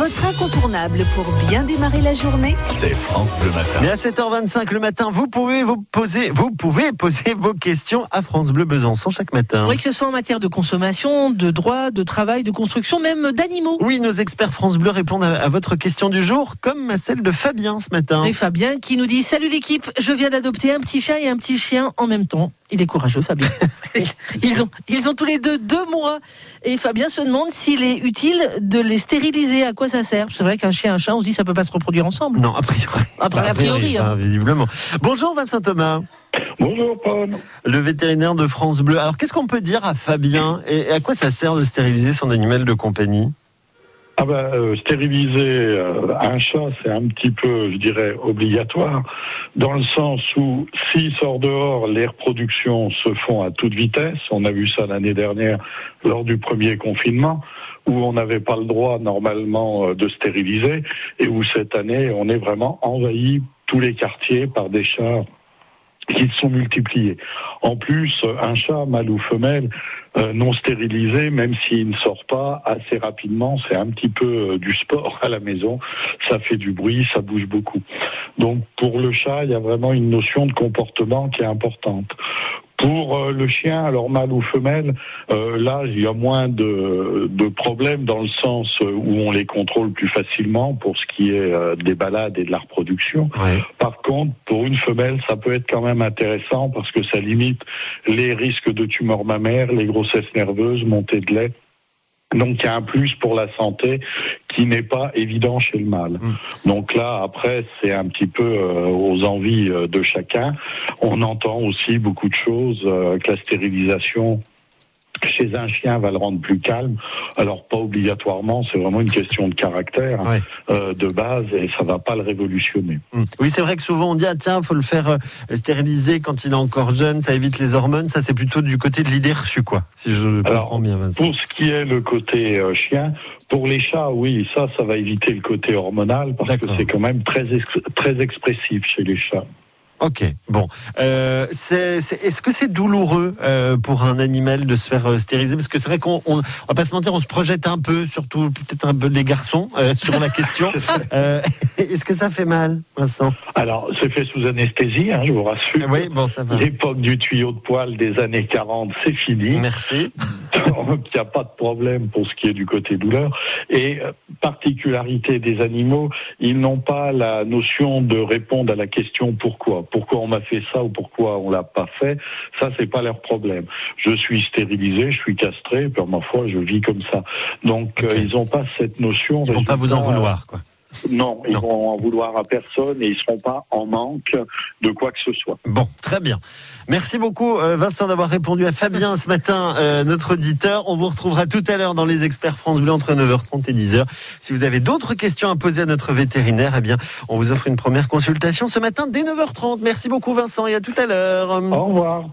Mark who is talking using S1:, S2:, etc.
S1: votre incontournable pour bien démarrer la journée,
S2: c'est France Bleu Matin.
S3: Mais à 7h25 le matin, vous pouvez vous poser, vous pouvez poser vos questions à France Bleu Besançon chaque matin.
S4: Oui, que ce soit en matière de consommation, de droit, de travail, de construction, même d'animaux.
S3: Oui, nos experts France Bleu répondent à, à, votre question du jour, comme à celle de Fabien ce matin.
S4: Et Fabien qui nous dit Salut l'équipe, je viens d'adopter un petit chat et un petit chien en même temps. Il est courageux, Fabien. ils, ont, ils ont tous les deux deux mois. Et Fabien se demande s'il est utile de les stériliser. À quoi ça sert C'est vrai qu'un chien et un chat, on se dit ça peut pas se reproduire ensemble.
S3: Non, a priori.
S4: Après, a priori, hein.
S3: hein, visiblement. Bonjour Vincent Thomas.
S5: Bonjour Paul.
S3: Le vétérinaire de France Bleu. Alors qu'est-ce qu'on peut dire à Fabien et à quoi ça sert de stériliser son animal de compagnie?
S5: Ah ben, euh, stériliser euh, un chat, c'est un petit peu, je dirais, obligatoire, dans le sens où s'il sort dehors, les reproductions se font à toute vitesse. On a vu ça l'année dernière lors du premier confinement, où on n'avait pas le droit normalement euh, de stériliser, et où cette année, on est vraiment envahi tous les quartiers par des chats qui se sont multipliés. En plus, un chat, mâle ou femelle, euh, non stérilisé, même s'il ne sort pas assez rapidement, c'est un petit peu euh, du sport à la maison, ça fait du bruit, ça bouge beaucoup. Donc pour le chat, il y a vraiment une notion de comportement qui est importante. Pour euh, le chien, alors mâle ou femelle, euh, là, il y a moins de, de, problèmes dans le sens où on les contrôle plus facilement pour ce qui est euh, des balades et de la reproduction.
S3: Ouais.
S5: Par contre, pour une femelle, ça peut être quand même intéressant parce que ça limite les risques de tumeurs mammaires, les grossesses nerveuses, montée de lait. Donc il y a un plus pour la santé qui n'est pas évident chez le mâle.
S3: Mmh.
S5: Donc là, après, c'est un petit peu euh, aux envies euh, de chacun. On entend aussi beaucoup de choses, euh, que la stérilisation chez un chien va le rendre plus calme. Alors pas obligatoirement, c'est vraiment une question de caractère
S3: Ouais.
S5: euh, de base et ça va pas le révolutionner.
S3: Mm. Oui, c'est vrai que souvent on dit ah tiens, faut le faire euh, stériliser quand il est encore jeune, ça évite les hormones. Ça, c'est plutôt du côté de l'idée reçue, quoi. Si je
S5: Alors,
S3: comprends bien, Vincent.
S5: Pour ce qui est le côté euh, chien, pour les chats, oui, ça, ça va éviter le côté hormonal parce que c'est quand même très ex- très expressif chez les chats.
S3: Ok, bon. Euh, c'est- c'est- Est-ce que c'est douloureux euh, pour un animal de se faire euh, stériliser? Parce que c'est vrai qu'on, on, on va pas se mentir, on se projette un peu, surtout peut-être un peu les garçons, euh, sur la question. Euh, Est-ce que ça fait mal, Vincent?
S5: Alors, c'est fait sous anesthésie, hein, je vous rassure.
S3: Oui, bon, ça va.
S5: L'époque du tuyau de poil des années 40, c'est fini.
S3: Merci.
S5: Il n'y a pas de problème pour ce qui est du côté douleur. Et euh, particularité des animaux, ils n'ont pas la notion de répondre à la question pourquoi. Pourquoi on m'a fait ça ou pourquoi on l'a pas fait. Ça, c'est pas leur problème. Je suis stérilisé, je suis castré, puis ma foi, je vis comme ça. Donc, euh, ils n'ont pas cette notion.
S3: Ils vont pas vous en vouloir, quoi.
S5: Non, ils
S3: Non.
S5: vont en vouloir à personne et ils seront pas en manque de quoi que ce soit.
S3: Bon, très bien. Merci beaucoup, euh, Vincent, d'avoir répondu à Fabien ce matin, euh, notre auditeur. On vous retrouvera tout à l'heure dans les experts France Bleu entre 9h30 et 10h. Si vous avez d'autres questions à poser à notre vétérinaire, eh bien, on vous offre une première consultation ce matin dès 9h30. Merci beaucoup, Vincent, et à tout à l'heure.
S5: Au revoir.